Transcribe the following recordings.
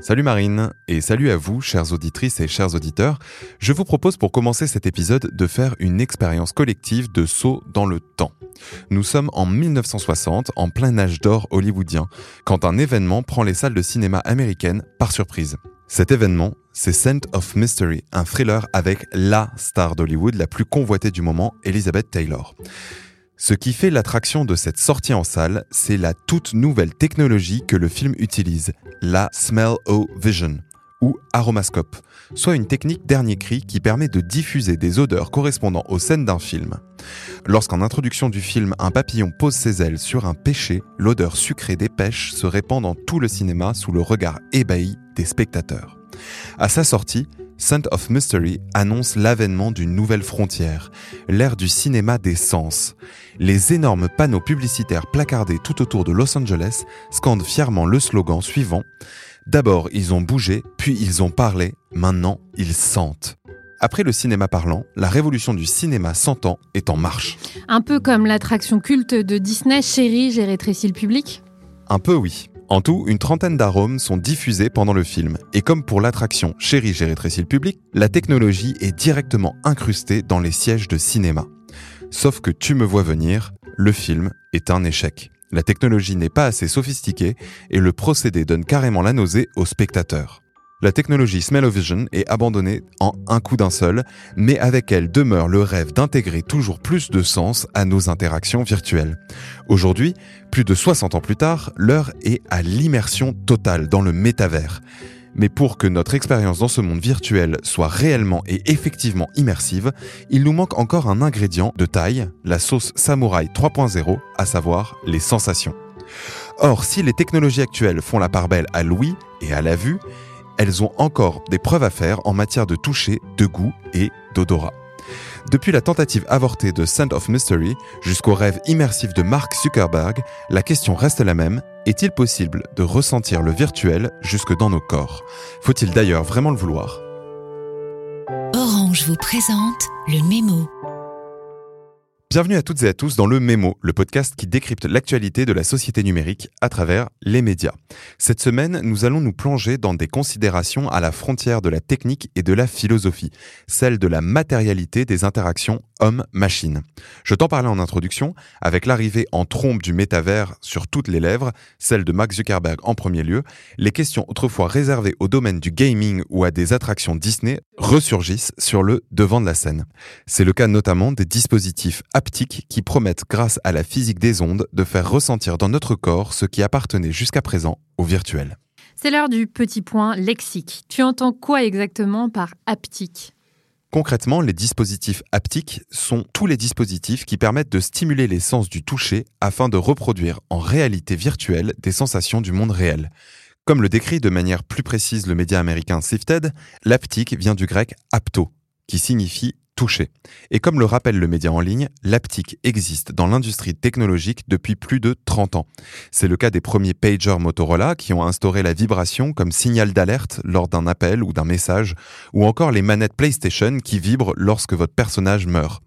Salut Marine, et salut à vous, chères auditrices et chers auditeurs. Je vous propose pour commencer cet épisode de faire une expérience collective de saut dans le temps. Nous sommes en 1960, en plein âge d'or hollywoodien, quand un événement prend les salles de cinéma américaines par surprise. Cet événement, c'est Scent of Mystery, un thriller avec LA star d'Hollywood la plus convoitée du moment, Elizabeth Taylor. Ce qui fait l'attraction de cette sortie en salle, c'est la toute nouvelle technologie que le film utilise, la Smell-O-Vision, ou aromascope, soit une technique dernier cri qui permet de diffuser des odeurs correspondant aux scènes d'un film. Lorsqu'en introduction du film, un papillon pose ses ailes sur un pêcher, l'odeur sucrée des pêches se répand dans tout le cinéma sous le regard ébahi des spectateurs. À sa sortie, Scent of Mystery annonce l'avènement d'une nouvelle frontière, l'ère du cinéma des sens. Les énormes panneaux publicitaires placardés tout autour de Los Angeles scandent fièrement le slogan suivant D'abord ils ont bougé, puis ils ont parlé, maintenant ils sentent. Après le cinéma parlant, la révolution du cinéma sentant est en marche. Un peu comme l'attraction culte de Disney Chérie, j'ai rétréci le public? Un peu oui. En tout, une trentaine d'arômes sont diffusés pendant le film. Et comme pour l'attraction Chérie, j'ai rétréci le public, la technologie est directement incrustée dans les sièges de cinéma. Sauf que tu me vois venir, le film est un échec. La technologie n'est pas assez sophistiquée et le procédé donne carrément la nausée aux spectateurs. La technologie Smell-O-Vision est abandonnée en un coup d'un seul, mais avec elle demeure le rêve d'intégrer toujours plus de sens à nos interactions virtuelles. Aujourd'hui, plus de 60 ans plus tard, l'heure est à l'immersion totale dans le métavers. Mais pour que notre expérience dans ce monde virtuel soit réellement et effectivement immersive, il nous manque encore un ingrédient de taille, la sauce samouraï 3.0, à savoir les sensations. Or, si les technologies actuelles font la part belle à l'ouïe et à la vue, elles ont encore des preuves à faire en matière de toucher, de goût et d'odorat. Depuis la tentative avortée de Scent of Mystery jusqu'au rêve immersif de Mark Zuckerberg, la question reste la même. Est-il possible de ressentir le virtuel jusque dans nos corps? Faut-il d'ailleurs vraiment le vouloir? Orange vous présente le mémo. Bienvenue à toutes et à tous dans le Mémo, le podcast qui décrypte l'actualité de la société numérique à travers les médias. Cette semaine, nous allons nous plonger dans des considérations à la frontière de la technique et de la philosophie, celle de la matérialité des interactions homme-machine. Je t'en parlais en introduction, avec l'arrivée en trombe du métavers sur toutes les lèvres, celle de Mark Zuckerberg en premier lieu, les questions autrefois réservées au domaine du gaming ou à des attractions Disney ressurgissent sur le devant de la scène. C'est le cas notamment des dispositifs haptiques qui promettent, grâce à la physique des ondes, de faire ressentir dans notre corps ce qui appartenait jusqu'à présent au virtuel. C'est l'heure du petit point lexique. Tu entends quoi exactement par haptique? Concrètement, les dispositifs haptiques sont tous les dispositifs qui permettent de stimuler les sens du toucher afin de reproduire en réalité virtuelle des sensations du monde réel. Comme le décrit de manière plus précise le média américain Sifted, l'haptique vient du grec apto, qui signifie toucher. Et comme le rappelle le média en ligne, l'haptique existe dans l'industrie technologique depuis plus de 30 ans. C'est le cas des premiers pagers Motorola qui ont instauré la vibration comme signal d'alerte lors d'un appel ou d'un message, ou encore les manettes PlayStation qui vibrent lorsque votre personnage meurt.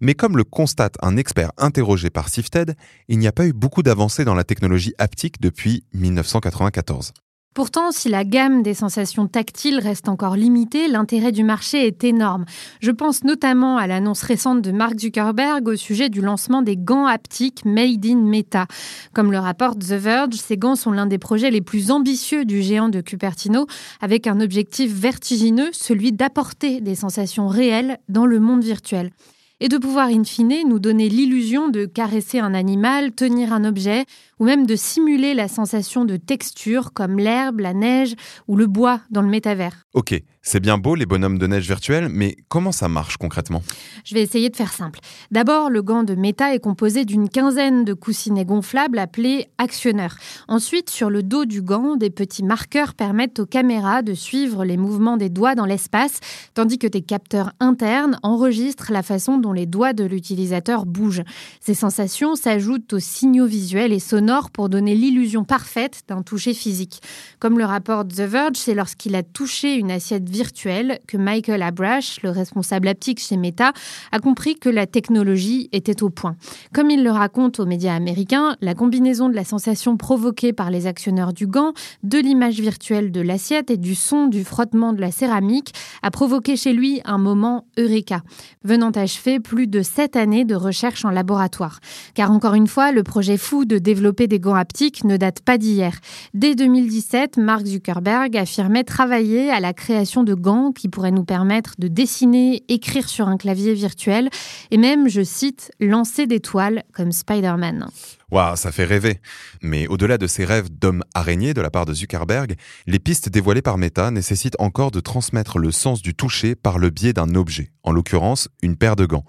Mais comme le constate un expert interrogé par Sifted, il n'y a pas eu beaucoup d'avancées dans la technologie haptique depuis 1994. Pourtant, si la gamme des sensations tactiles reste encore limitée, l'intérêt du marché est énorme. Je pense notamment à l'annonce récente de Mark Zuckerberg au sujet du lancement des gants haptiques Made in Meta. Comme le rapporte The Verge, ces gants sont l'un des projets les plus ambitieux du géant de Cupertino, avec un objectif vertigineux, celui d'apporter des sensations réelles dans le monde virtuel et de pouvoir in fine nous donner l'illusion de caresser un animal, tenir un objet, ou même de simuler la sensation de texture comme l'herbe, la neige ou le bois dans le métavers. Ok, c'est bien beau les bonhommes de neige virtuels, mais comment ça marche concrètement? Je vais essayer de faire simple. D'abord, le gant de Meta est composé d'une quinzaine de coussinets gonflables appelés actionneurs. Ensuite, sur le dos du gant, des petits marqueurs permettent aux caméras de suivre les mouvements des doigts dans l'espace, tandis que des capteurs internes enregistrent la façon dont les doigts de l'utilisateur bougent. Ces sensations s'ajoutent aux signaux visuels et sonores pour donner l'illusion parfaite d'un toucher physique. Comme le rapporte The Verge, c'est lorsqu'il a touché une assiette que Michael Abrash, le responsable aptique chez Meta, a compris que la technologie était au point. Comme il le raconte aux médias américains, la combinaison de la sensation provoquée par les actionneurs du gant, de l'image virtuelle de l'assiette et du son du frottement de la céramique a provoqué chez lui un moment eureka, venant achever plus de sept années de recherche en laboratoire. Car encore une fois, le projet fou de développer des gants haptiques ne date pas d'hier. Dès 2017, Mark Zuckerberg affirmait travailler à la création de gants qui pourraient nous permettre de dessiner, écrire sur un clavier virtuel et même, je cite, lancer des toiles comme Spider-Man. Waouh, ça fait rêver. Mais au-delà de ces rêves d'homme araignée de la part de Zuckerberg, les pistes dévoilées par Meta nécessitent encore de transmettre le sens du toucher par le biais d'un objet, en l'occurrence une paire de gants.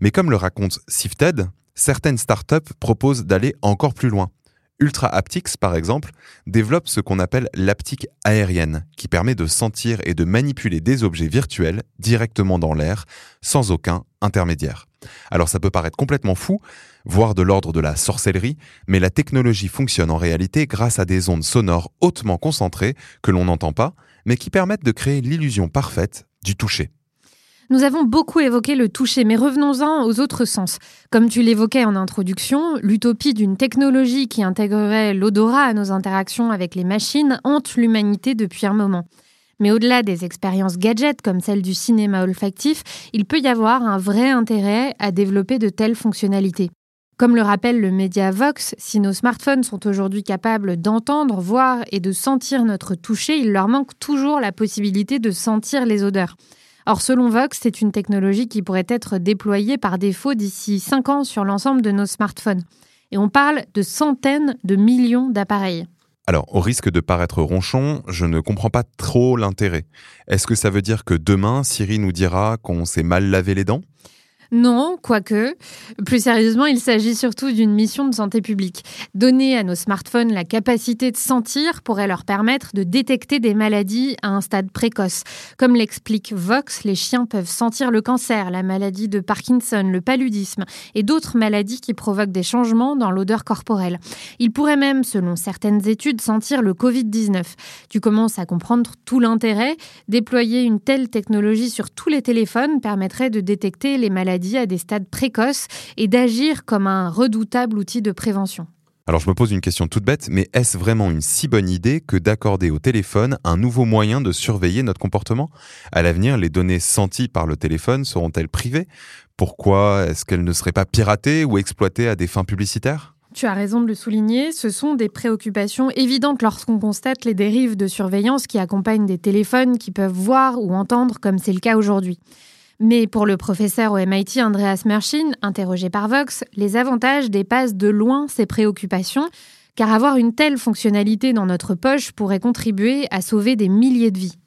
Mais comme le raconte Sifted, certaines startups proposent d'aller encore plus loin. Ultra Haptics, par exemple, développe ce qu'on appelle l'aptique aérienne, qui permet de sentir et de manipuler des objets virtuels directement dans l'air, sans aucun intermédiaire. Alors ça peut paraître complètement fou, voire de l'ordre de la sorcellerie, mais la technologie fonctionne en réalité grâce à des ondes sonores hautement concentrées que l'on n'entend pas, mais qui permettent de créer l'illusion parfaite du toucher. Nous avons beaucoup évoqué le toucher, mais revenons-en aux autres sens. Comme tu l'évoquais en introduction, l'utopie d'une technologie qui intégrerait l'odorat à nos interactions avec les machines hante l'humanité depuis un moment. Mais au-delà des expériences gadgets comme celle du cinéma olfactif, il peut y avoir un vrai intérêt à développer de telles fonctionnalités. Comme le rappelle le média Vox, si nos smartphones sont aujourd'hui capables d'entendre, voir et de sentir notre toucher, il leur manque toujours la possibilité de sentir les odeurs. Or, selon Vox, c'est une technologie qui pourrait être déployée par défaut d'ici 5 ans sur l'ensemble de nos smartphones. Et on parle de centaines de millions d'appareils. Alors, au risque de paraître ronchon, je ne comprends pas trop l'intérêt. Est-ce que ça veut dire que demain, Siri nous dira qu'on s'est mal lavé les dents? Non, quoique. Plus sérieusement, il s'agit surtout d'une mission de santé publique. Donner à nos smartphones la capacité de sentir pourrait leur permettre de détecter des maladies à un stade précoce. Comme l'explique Vox, les chiens peuvent sentir le cancer, la maladie de Parkinson, le paludisme et d'autres maladies qui provoquent des changements dans l'odeur corporelle. Ils pourraient même, selon certaines études, sentir le Covid-19. Tu commences à comprendre tout l'intérêt. Déployer une telle technologie sur tous les téléphones permettrait de détecter les maladies à des stades précoces et d'agir comme un redoutable outil de prévention. Alors je me pose une question toute bête, mais est-ce vraiment une si bonne idée que d'accorder au téléphone un nouveau moyen de surveiller notre comportement? À l'avenir, les données senties par le téléphone seront-elles privées? Pourquoi? Est-ce qu'elles ne seraient pas piratées ou exploitées à des fins publicitaires? Tu as raison de le souligner, ce sont des préoccupations évidentes lorsqu'on constate les dérives de surveillance qui accompagnent des téléphones qui peuvent voir ou entendre comme c'est le cas aujourd'hui. Mais pour le professeur au MIT Andreas Merchin, interrogé par Vox, les avantages dépassent de loin ses préoccupations, car avoir une telle fonctionnalité dans notre poche pourrait contribuer à sauver des milliers de vies.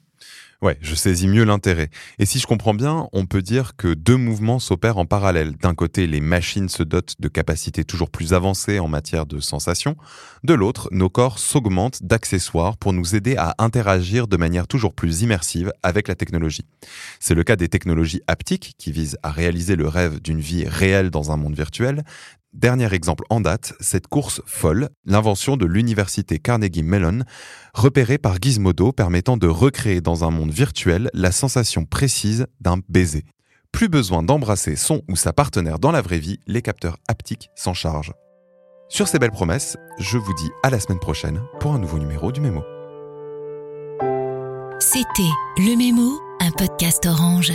Ouais, je saisis mieux l'intérêt. Et si je comprends bien, on peut dire que deux mouvements s'opèrent en parallèle. D'un côté, les machines se dotent de capacités toujours plus avancées en matière de sensation. De l'autre, nos corps s'augmentent d'accessoires pour nous aider à interagir de manière toujours plus immersive avec la technologie. C'est le cas des technologies haptiques qui visent à réaliser le rêve d'une vie réelle dans un monde virtuel, Dernier exemple en date, cette course folle, l'invention de l'université Carnegie Mellon, repérée par Gizmodo permettant de recréer dans un monde virtuel la sensation précise d'un baiser. Plus besoin d'embrasser son ou sa partenaire dans la vraie vie, les capteurs haptiques s'en chargent. Sur ces belles promesses, je vous dis à la semaine prochaine pour un nouveau numéro du Mémo. C'était Le Mémo, un podcast orange.